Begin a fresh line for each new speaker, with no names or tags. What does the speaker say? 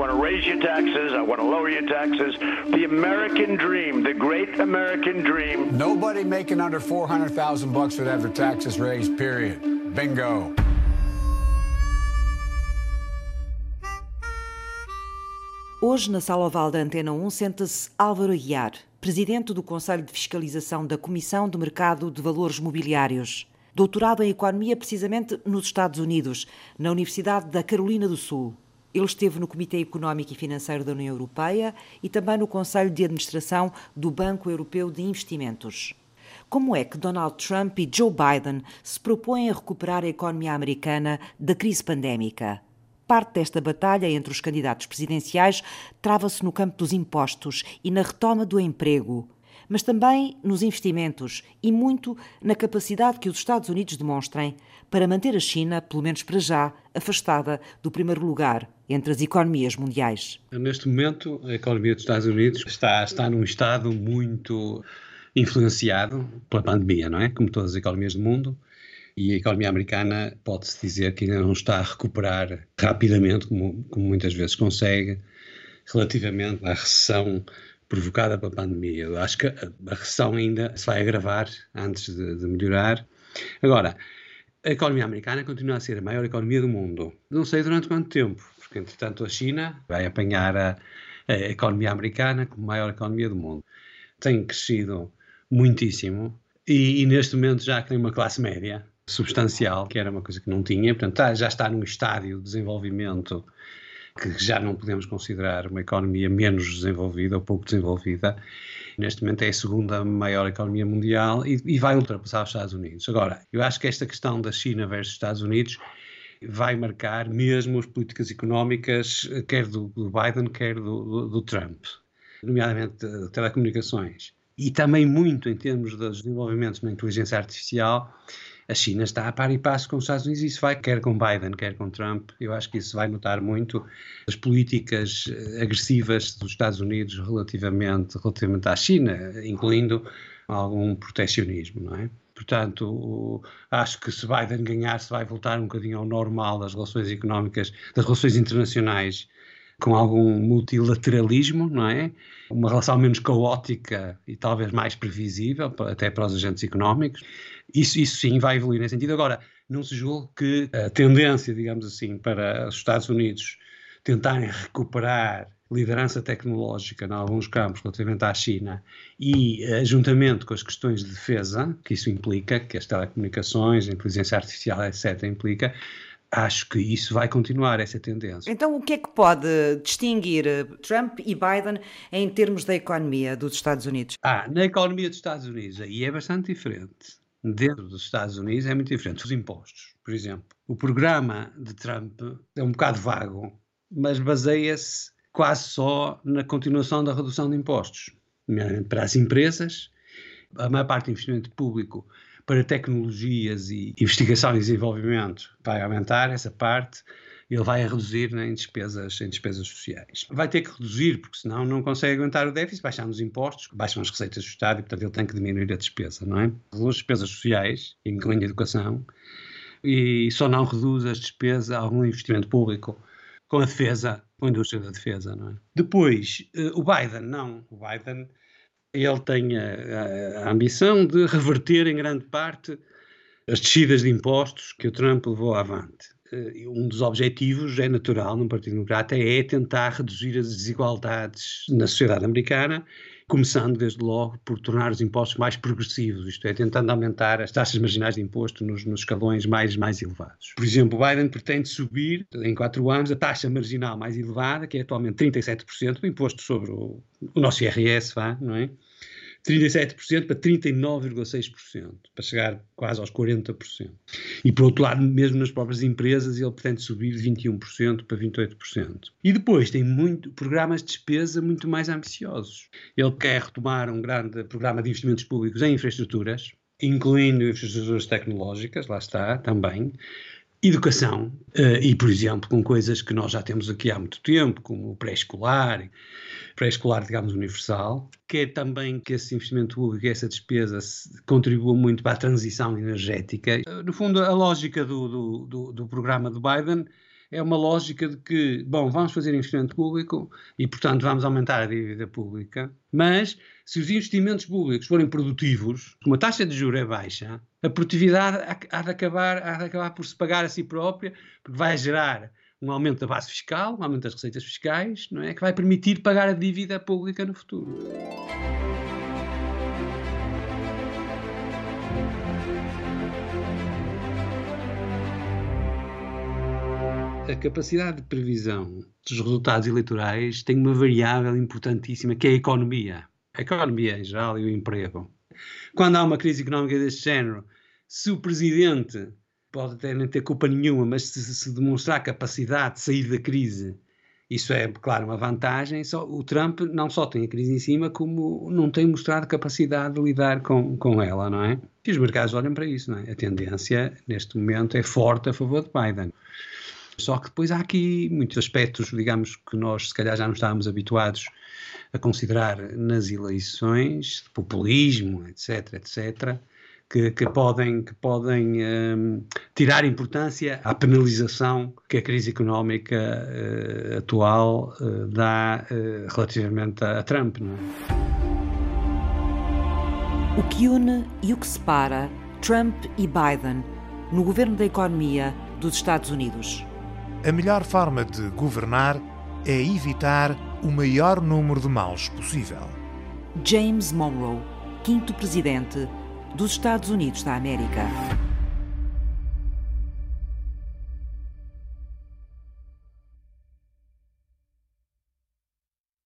want to raise your taxes. I want to lower your taxes. The American dream, the great American dream.
Nobody making under 400,000 bucks would have their taxes raised, period. Bingo.
Hoje, na sala oval da Antena 1, senta-se Álvaro Aguiar, presidente do Conselho de Fiscalização da Comissão do Mercado de Valores Mobiliários. Doutorado em Economia, precisamente nos Estados Unidos, na Universidade da Carolina do Sul. Ele esteve no Comitê Económico e Financeiro da União Europeia e também no Conselho de Administração do Banco Europeu de Investimentos. Como é que Donald Trump e Joe Biden se propõem a recuperar a economia americana da crise pandémica? Parte desta batalha entre os candidatos presidenciais trava-se no campo dos impostos e na retoma do emprego, mas também nos investimentos e muito na capacidade que os Estados Unidos demonstrem para manter a China, pelo menos para já, afastada do primeiro lugar entre as economias mundiais.
Neste momento, a economia dos Estados Unidos está, está num estado muito influenciado pela pandemia, não é? Como todas as economias do mundo e a economia americana pode-se dizer que ainda não está a recuperar rapidamente, como, como muitas vezes consegue, relativamente à recessão provocada pela pandemia. Eu acho que a, a recessão ainda se vai agravar antes de, de, melhorar. Agora, a economia americana continua a ser a maior economia do mundo. Não sei durante quanto tempo, porque entretanto a China vai apanhar a, a economia americana como maior economia do mundo. Tem crescido muitíssimo e, e neste momento já tem uma classe média substancial, que era uma coisa que não tinha, portanto tá, já está num estádio de desenvolvimento que já não podemos considerar uma economia menos desenvolvida ou pouco desenvolvida. Neste momento é a segunda maior economia mundial e, e vai ultrapassar os Estados Unidos. Agora, eu acho que esta questão da China versus Estados Unidos vai marcar mesmo as políticas económicas, quer do, do Biden, quer do, do, do Trump, nomeadamente de telecomunicações. E também muito em termos dos desenvolvimentos na inteligência artificial a China está a par e passo com os Estados Unidos e isso vai, quer com Biden, quer com Trump, eu acho que isso vai notar muito as políticas eh, agressivas dos Estados Unidos relativamente, relativamente à China, incluindo algum protecionismo, não é? Portanto, acho que se Biden ganhar, se vai voltar um bocadinho ao normal das relações económicas, das relações internacionais com algum multilateralismo, não é? Uma relação menos caótica e talvez mais previsível, até para os agentes económicos. Isso, isso sim vai evoluir nesse sentido. Agora, não se julgue que a tendência, digamos assim, para os Estados Unidos tentarem recuperar liderança tecnológica em alguns campos relativamente à China e uh, juntamente com as questões de defesa que isso implica, que as telecomunicações, a inteligência artificial, etc., implica, acho que isso vai continuar, essa tendência.
Então, o que é que pode distinguir eh, Trump e Biden em termos da economia dos Estados Unidos?
Ah, na economia dos Estados Unidos, aí é bastante diferente. Dentro dos Estados Unidos é muito diferente. Os impostos, por exemplo. O programa de Trump é um bocado vago, mas baseia-se quase só na continuação da redução de impostos, para as empresas. A maior parte do investimento público para tecnologias e investigação e desenvolvimento vai aumentar essa parte, ele vai a reduzir né, em, despesas, em despesas sociais. Vai ter que reduzir, porque senão não consegue aguentar o déficit, baixando os impostos, baixam as receitas do Estado e, portanto, ele tem que diminuir a despesa, não é? Reduz as despesas sociais, incluindo a educação, e só não reduz as despesas, algum investimento público com a defesa, com a indústria da defesa, não é? Depois, eh, o Biden, não. O Biden ele tem a, a, ambição de reverter em grande parte as descidas de impostos que o Trump levou avante. Eh, um dos objetivos é natural num Partido Democrata é tentar reduzir as desigualdades na sociedade americana começando desde logo por tornar os impostos mais progressivos, isto é, tentando aumentar as taxas marginais de imposto nos, nos escalões mais, mais elevados. Por exemplo, Biden pretende subir em quatro anos a taxa marginal mais elevada, que é atualmente 37% do imposto sobre o, o nosso IRS, vá, não é? 37% para 39,6%, para chegar quase aos 40%. E por outro lado, mesmo nas próprias empresas, ele pretende subir de 21% para 28%. E depois tem muito, programas de despesa muito mais ambiciosos. Ele quer retomar um grande programa de investimentos públicos em infraestruturas, incluindo infraestruturas tecnológicas, lá está, também, educação, uh, e, por exemplo, com coisas que nós já temos aqui há muito tempo, como o pré-escolar, pré-escolar, digamos, universal, quer também que esse investimento público, essa despesa, contribua muito para a transição energética. Uh, no fundo, a lógica do, do, do, do programa do Biden é uma lógica de que, bom, vamos fazer investimento público e, portanto, vamos aumentar a dívida pública, mas se os investimentos públicos forem produtivos, como a taxa de juros é baixa, a produtividade há de acabar, há de acabar por se pagar a si própria, porque vai gerar um aumento da base fiscal, um aumento das receitas fiscais, não é? Que vai permitir pagar a dívida pública no futuro. A capacidade de previsão dos resultados eleitorais tem uma variável importantíssima, que é a economia. A economia em geral e o emprego. Quando há uma crise económica deste género, se o presidente pode até nem ter culpa nenhuma, mas se, se, demonstrar capacidade de sair da crise, isso é, claro, uma vantagem. Só, o Trump não só tem a crise em cima, como não tem mostrado capacidade de lidar com, com ela, não é? E os mercados olham para isso, não é? A tendência, neste momento, é forte a favor de Biden. Só que depois há aqui muitos aspectos, digamos, que nós se calhar já não estávamos habituados a considerar nas eleições, populismo, etc., etc., que, que podem, que podem um, tirar importância à penalização que a crise económica uh, atual uh, dá uh, relativamente a, a Trump. É?
O que une e o que separa Trump e Biden no governo da economia dos Estados Unidos.
A melhor forma de governar é evitar o maior número de males possível.
James Monroe, quinto presidente dos Estados Unidos da América.